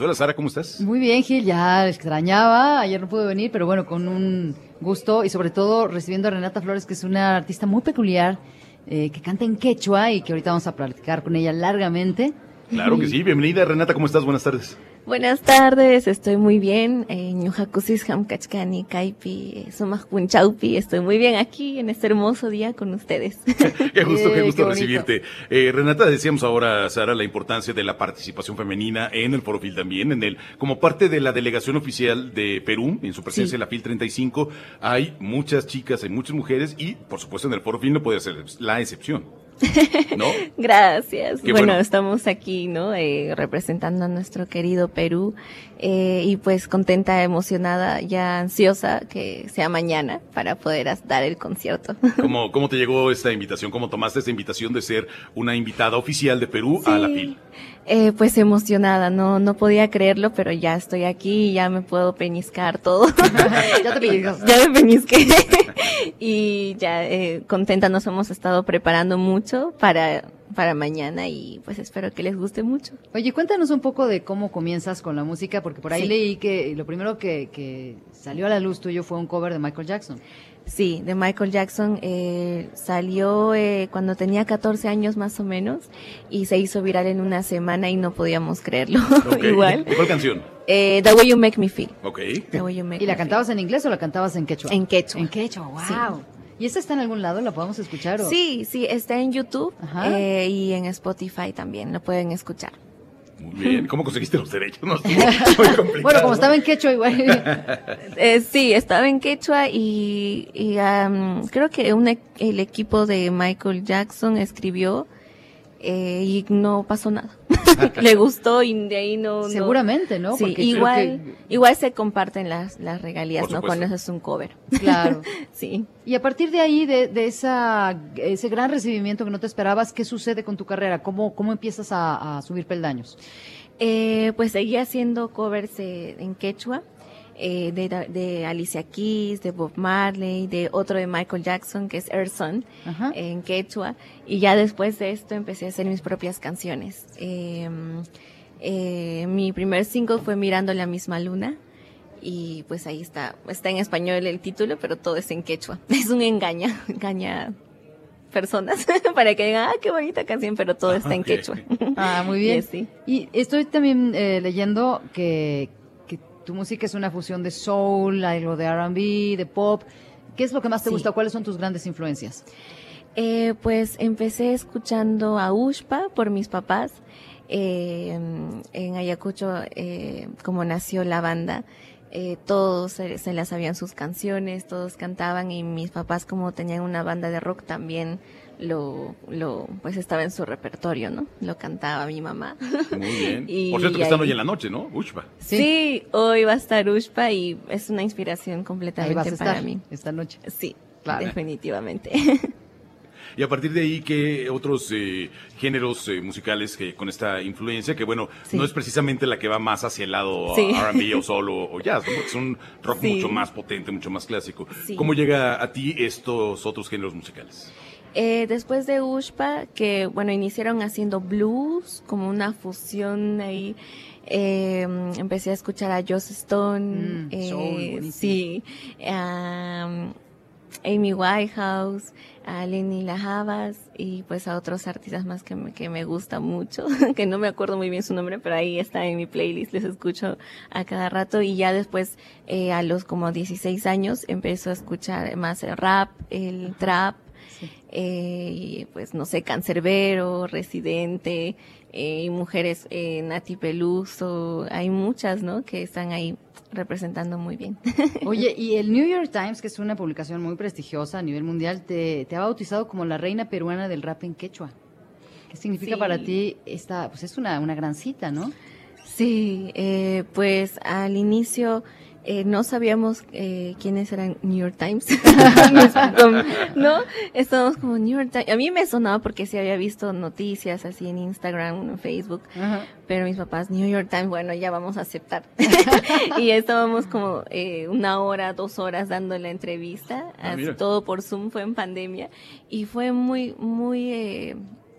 Hola Sara, ¿cómo estás? Muy bien, Gil, ya extrañaba, ayer no pude venir, pero bueno, con un gusto y sobre todo recibiendo a Renata Flores, que es una artista muy peculiar, eh, que canta en quechua y que ahorita vamos a platicar con ella largamente. Claro que sí, bienvenida Renata, ¿cómo estás? Buenas tardes. Buenas tardes, estoy muy bien. Ñujacusis Hamkachkani Kaipi, Chaupi, estoy muy bien aquí en este hermoso día con ustedes. qué gusto, qué gusto recibirte. Eh, Renata, decíamos ahora, Sara, la importancia de la participación femenina en el Foro FIL también, en el, como parte de la delegación oficial de Perú, en su presencia en la FIL 35, hay muchas chicas, hay muchas mujeres y, por supuesto, en el Foro FIL no puede ser la excepción. ¿No? Gracias. Bueno, estamos aquí, ¿no? Eh, representando a nuestro querido Perú eh, y pues contenta, emocionada, ya ansiosa que sea mañana para poder dar el concierto. ¿Cómo, ¿Cómo te llegó esta invitación? ¿Cómo tomaste esta invitación de ser una invitada oficial de Perú a la FIL? Eh, pues emocionada, no, no podía creerlo, pero ya estoy aquí, ya me puedo peñiscar todo. ya te peñiscas. ya me peñisqué. y ya eh, contenta, nos hemos estado preparando mucho para, para mañana y pues espero que les guste mucho. Oye, cuéntanos un poco de cómo comienzas con la música, porque por ahí leí que lo primero que, que salió a la luz tuyo fue un cover de Michael Jackson. Sí, de Michael Jackson. Eh, salió eh, cuando tenía 14 años más o menos y se hizo viral en una semana y no podíamos creerlo. Igual. ¿Cuál canción? Eh, The Way You Make Me Feel. Ok. ¿Y la cantabas en inglés o la cantabas en quechua? En quechua. En quechua, wow. ¿Y esta está en algún lado? ¿La podemos escuchar? Sí, sí, está en YouTube eh, y en Spotify también, lo pueden escuchar. Muy bien. ¿Cómo conseguiste los derechos? bueno, como estaba en quechua igual. eh, sí, estaba en quechua y, creo que e, el equipo de Michael Jackson escribió eh, y no pasó nada. Le gustó y de ahí no. Seguramente, ¿no? Sí, igual, igual se comparten las, las regalías, ¿no? Cuando es un cover. Claro. sí. Y a partir de ahí, de, de esa, ese gran recibimiento que no te esperabas, ¿qué sucede con tu carrera? ¿Cómo, cómo empiezas a, subir peldaños? Eh, pues seguí haciendo covers eh, en quechua. Eh, de, Alicia Keys, de Bob Marley, de otro de Michael Jackson, que es Erson, en quechua. Y ya después de esto empecé a hacer mis propias canciones. Em, eh, mi primer single fue Mirando la misma luna. Y pues ahí está, está en español el título, pero todo es en quechua. Es un engaña, engaña personas para que digan, ah, qué bonita canción, pero todo está en quechua. Ah, muy bien. Y estoy también eh, leyendo que, tu música es una fusión de soul, algo de RB, de pop. ¿Qué es lo que más te gusta? ¿Cuáles son tus grandes influencias? Eh, pues empecé escuchando a Ushpa por mis papás. Eh, en Ayacucho, eh, como nació la banda, eh, todos se, se, las sabían sus canciones, todos cantaban y mis papás como tenían una banda de rock también lo, lo, pues estaba en su repertorio, ¿no? Lo cantaba mi mamá. Muy bien. Por cierto que están hoy en la noche, ¿no? Ushpa. Sí. hoy va a estar Ushpa y es una inspiración completamente para mí. Esta noche. Sí, definitivamente. Y a partir de ahí, ¿qué otros eh, géneros eh, musicales que con esta influencia, que bueno, no es precisamente la que va más hacia el lado R&B o solo o jazz, es un rock mucho más potente, mucho más clásico. ¿Cómo llega a ti estos otros géneros musicales? Eh, después de Ushpa, que bueno, iniciaron haciendo blues, como una fusión ahí. Em, empecé a escuchar a Joss Stone, mm, eh, sí, a Amy Whitehouse, a Lenny Lajavas y pues a otros artistas más que me, que me gusta mucho, que no me acuerdo muy bien su nombre, pero ahí está en mi playlist, les escucho a cada rato. Y ya después eh, a los como 16 años empezó a escuchar más el rap, el trap, eh, pues no sé, Cancerbero, Residente, y mujeres, eh, Nati Peluso, hay muchas, ¿no? Que están ahí representando muy bien. Oye, y el New York Times, que es una publicación muy prestigiosa a nivel mundial, te, te ha bautizado como la reina peruana del rap en quechua. ¿Qué significa para ti esta, pues es una, una gran cita, ¿no? Sí, eh, pues al inicio eh, no sabíamos eh, quiénes eran New York Times. no, estábamos como New York Times. A mí me sonaba porque sí había visto noticias así en Instagram, en Facebook, pero mis papás, New York Times, bueno, ya vamos a aceptar. y estábamos como eh, una hora, dos horas dando la entrevista, ah, todo por Zoom, fue en pandemia, y fue muy, muy...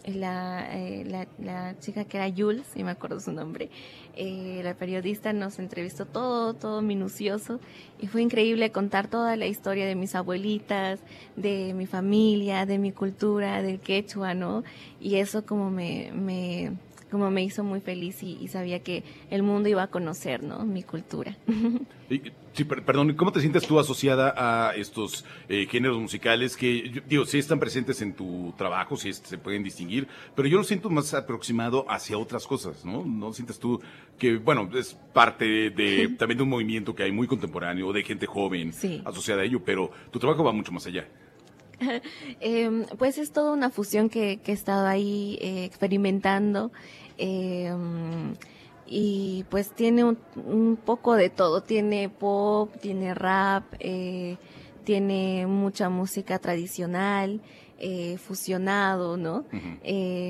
La, eh, la, chica que era Jules, y me acuerdo su nombre, eh, la periodista nos entrevistó todo, todo minucioso, y fue increíble contar toda la historia de mis abuelitas, de mi familia, de mi cultura, del quechua, ¿no? Y eso como me, me como me hizo muy feliz y, sabía que el mundo iba a conocer, ¿no? Mi cultura. Sí, perdón, ¿cómo te sientes tú asociada a estos eh, géneros musicales que, digo, sí están presentes en tu trabajo, sí se pueden distinguir, pero yo lo siento más aproximado hacia otras cosas, ¿no? ¿No sientes tú que, bueno, es parte de también de un movimiento que hay muy contemporáneo, de gente joven asociada a ello, pero tu trabajo va mucho más allá? Em, pues es toda una fusión que, he estado ahí eh, experimentando. Eh, y pues tiene un, poco de todo, tiene pop, tiene rap, eh, tiene mucha música tradicional, eh, fusionado, ¿no?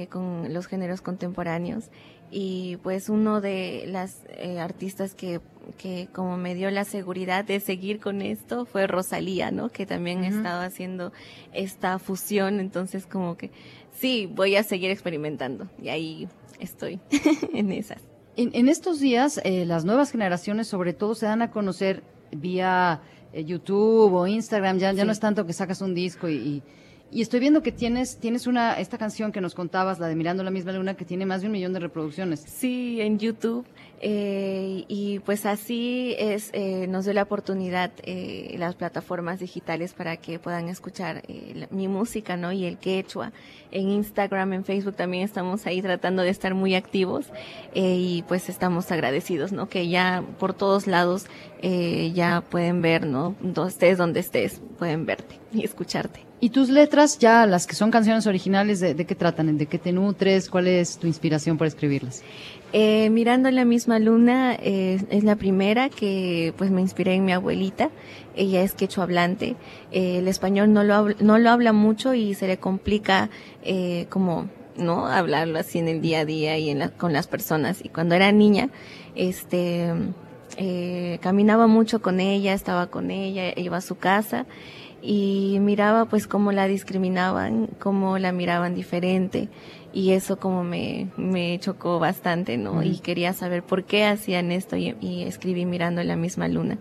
con los géneros contemporáneos. Y pues uno de las eh, artistas que, que como me dio la seguridad de seguir con esto fue Rosalía, ¿no? Que también estaba haciendo esta fusión, entonces como que sí, voy a seguir experimentando y ahí estoy en esas. En, estos días, eh, las nuevas generaciones sobre todo se dan a conocer vía eh, YouTube o Instagram, ya, ya no es tanto que sacas un disco y, y, estoy viendo que tienes, tienes una, esta canción que nos contabas, la de Mirando la misma luna, que tiene más de un millón de reproducciones. Sí, en YouTube. Eh, y pues así es, eh, nos dio la oportunidad eh, las plataformas digitales para que puedan escuchar eh, mi música, ¿no? Y el quechua. En Instagram, en Facebook también estamos ahí tratando de estar muy activos eh, y pues estamos agradecidos, ¿no? Que ya por todos lados eh, ya pueden ver, ¿no? Donde estés donde estés, pueden verte y escucharte. ¿Y tus letras, ya las que son canciones originales, de, qué tratan? ¿De qué te nutres? ¿Cuál es tu inspiración para escribirlas? Eh, Mirando la misma luna eh, es la primera que pues me inspiré en mi abuelita. Ella es quechua hablante. Eh, el español no lo, habla, no lo habla mucho y se le complica eh, como no hablarlo así en el día a día y en la, con las personas. Y cuando era niña, este eh, caminaba mucho con ella, estaba con ella, iba a su casa y miraba pues cómo la discriminaban, cómo la miraban diferente y eso como me, me chocó bastante, ¿no? Y quería saber por qué hacían esto y, y escribí mirando la misma luna.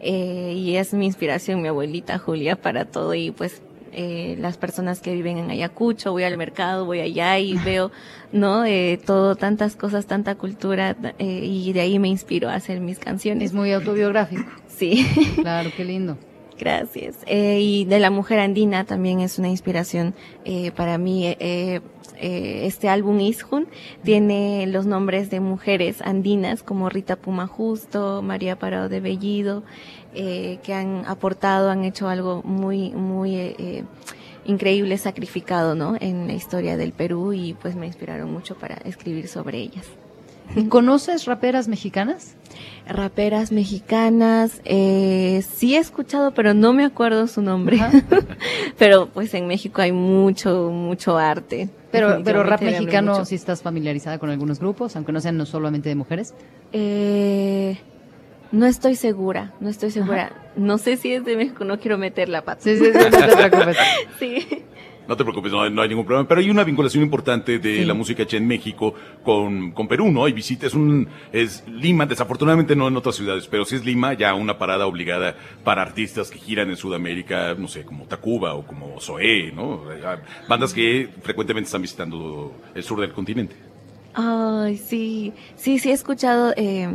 Eh, y es mi inspiración, mi abuelita Julia, para todo y pues eh, las personas que viven en Ayacucho, voy al mercado, voy allá y veo, ¿no? Eh, todo, tantas cosas, tanta cultura eh, y de ahí me inspiro a hacer mis canciones. Es muy autobiográfico. Sí. Claro, qué lindo. Gracias. Eh, y de la mujer andina también es una inspiración eh, para mí. Eh, eh, este álbum Ishun tiene los nombres de mujeres andinas como Rita Puma Justo, María Parado de Bellido, eh, que han aportado, han hecho algo muy, muy eh, increíble, sacrificado, ¿no? En la historia del Perú y pues me inspiraron mucho para escribir sobre ellas. ¿Conoces raperas mexicanas? Raperas mexicanas, eh, sí he escuchado, pero no me acuerdo su nombre. pero pues en México hay mucho, mucho arte. Pero, pero rap mexicano, si ¿sí estás familiarizada con algunos grupos, aunque no sean no solamente de mujeres. Eh, no estoy segura, no estoy segura. Ajá. No sé si es de México, no quiero meter la pata. Sí, sí, sí, no te preocupes. sí. No te preocupes, no hay, no hay, ningún problema. Pero hay una vinculación importante de sí. la música hecha en México con, con Perú, ¿no? Hay visitas, es un, es Lima, desafortunadamente no en otras ciudades, pero sí es Lima ya una parada obligada para artistas que giran en Sudamérica, no sé, como Tacuba o como Zoé, ¿no? Bandas que frecuentemente están visitando el sur del continente. Ay, sí, sí, sí he escuchado eh,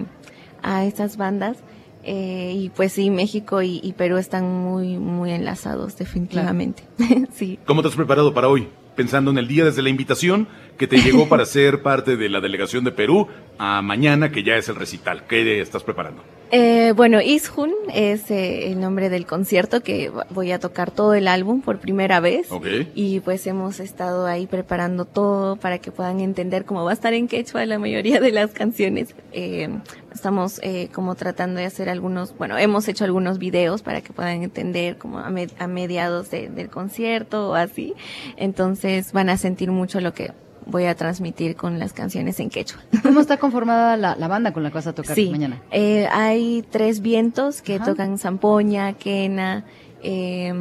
a estas bandas. Eh, y pues sí, México y, y, Perú están muy, muy enlazados, definitivamente. Claro. sí. ¿Cómo te has preparado para hoy? Pensando en el día desde la invitación que te llegó para ser parte de la delegación de Perú a mañana, que ya es el recital. ¿Qué estás preparando? Eh, bueno, Ishun es eh, el nombre del concierto que voy a tocar todo el álbum por primera vez. Okay. Y pues hemos estado ahí preparando todo para que puedan entender cómo va a estar en quechua la mayoría de las canciones. Eh, estamos eh, como tratando de hacer algunos, bueno, hemos hecho algunos videos para que puedan entender como a, med a mediados de, del concierto o así. Entonces van a sentir mucho lo que voy a transmitir con las canciones en quechua. ¿Cómo está conformada la, la banda con la que vas a tocar sí, mañana? Eh, hay tres vientos que Ajá. tocan zampoña, quena, eh,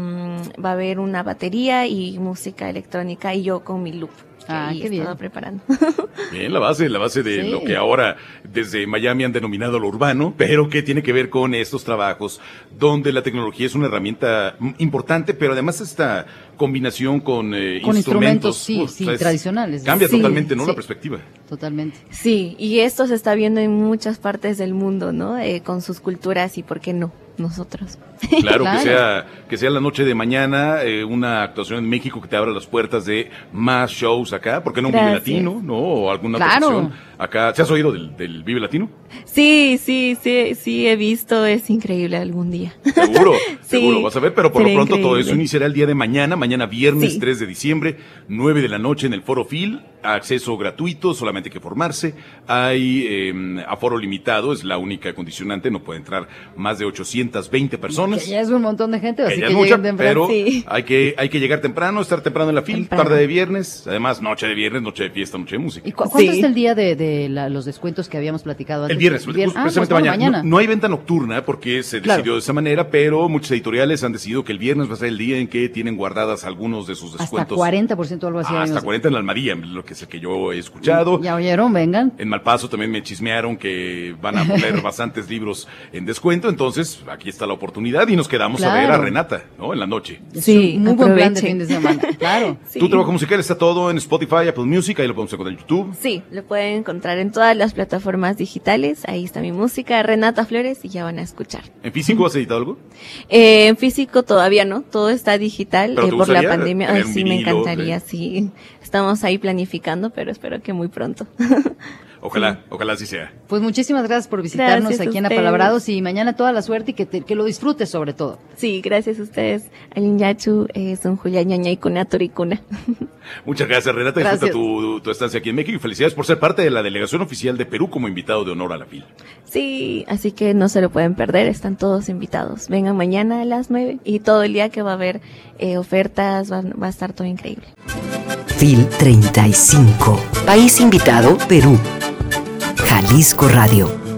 va a haber una batería y música electrónica y yo con mi loop. Que ah, ahí estaba preparando. Bien, la base, la base de lo que ahora desde Miami han denominado lo urbano, pero que tiene que ver con estos trabajos donde la tecnología es una herramienta importante, pero además esta combinación con, eh, instrumentos, sí, sí, tradicionales. Cambia totalmente, ¿no? La perspectiva. Totalmente. Sí, y esto se está viendo en muchas partes del mundo, ¿no? Eh, con sus culturas y por qué no nosotros. Claro, que sea que sea la noche de mañana eh, una actuación en México que te abra las puertas de más shows acá, porque no un Vive Latino, ¿no? O alguna claro. acá. ¿Se has oído del, del, Vive Latino? Sí, sí, sí, sí he visto, es increíble algún día. Seguro, seguro, vas a ver, pero por lo pronto todo eso iniciará el día de mañana, mañana viernes 3 de diciembre, 9 de la noche en el Foro Phil, acceso gratuito, solamente hay que formarse, hay eh, aforo limitado, es la única condicionante, no puede entrar más de 820 personas. ya es un montón de gente, así que, temprano. Pero hay que hay que llegar temprano, estar temprano en la fila, tarde de viernes, además noche de viernes, noche de fiesta, noche de música. ¿Y cuándo es el día de, los descuentos que habíamos platicado antes? El viernes, ah, precisamente pues mañana. No, hay venta nocturna porque se decidió de esa manera, pero muchas editoriales han decidido que el viernes va a ser el día en que tienen guardadas algunos de sus descuentos. Hasta 40% algo así. hasta 40 en la Almaría, lo que es el que yo he escuchado. Ya oyeron, vengan. En Malpaso también me chismearon que van a poner bastantes libros en descuento, entonces aquí está la oportunidad y nos quedamos a ver a Renata, ¿no? En la noche. Sí, muy buen plan de fin de semana, claro. Tu trabajo musical está todo en Spotify, Apple Music, ahí lo podemos encontrar en YouTube. Sí, lo pueden encontrar en todas las plataformas digitales, ahí está mi música, Renata Flores, y ya van a escuchar. ¿En físico has editado algo? Eh, en físico todavía no, todo está digital eh, por la pandemia. sí, me encantaría, sí. Estamos ahí planificando, pero espero que muy pronto. Ojalá, ojalá así sea. Pues muchísimas gracias por visitarnos aquí en Apalabrados y mañana toda la suerte y que, que lo disfrutes sobre todo. Sí, gracias a ustedes. Alin Yachu, eh, son Julia Ñaña y Toricuna. Muchas gracias, Renata. Disfruta tu, tu, estancia aquí en México y felicidades por ser parte de la delegación oficial de Perú como invitado de honor a la FIL. Sí, así que no se lo pueden perder, están todos invitados. Vengan mañana a las nueve y todo el día que va a haber eh, ofertas, va, va a estar todo increíble. FIL 35. País invitado, Perú. Jalisco Radio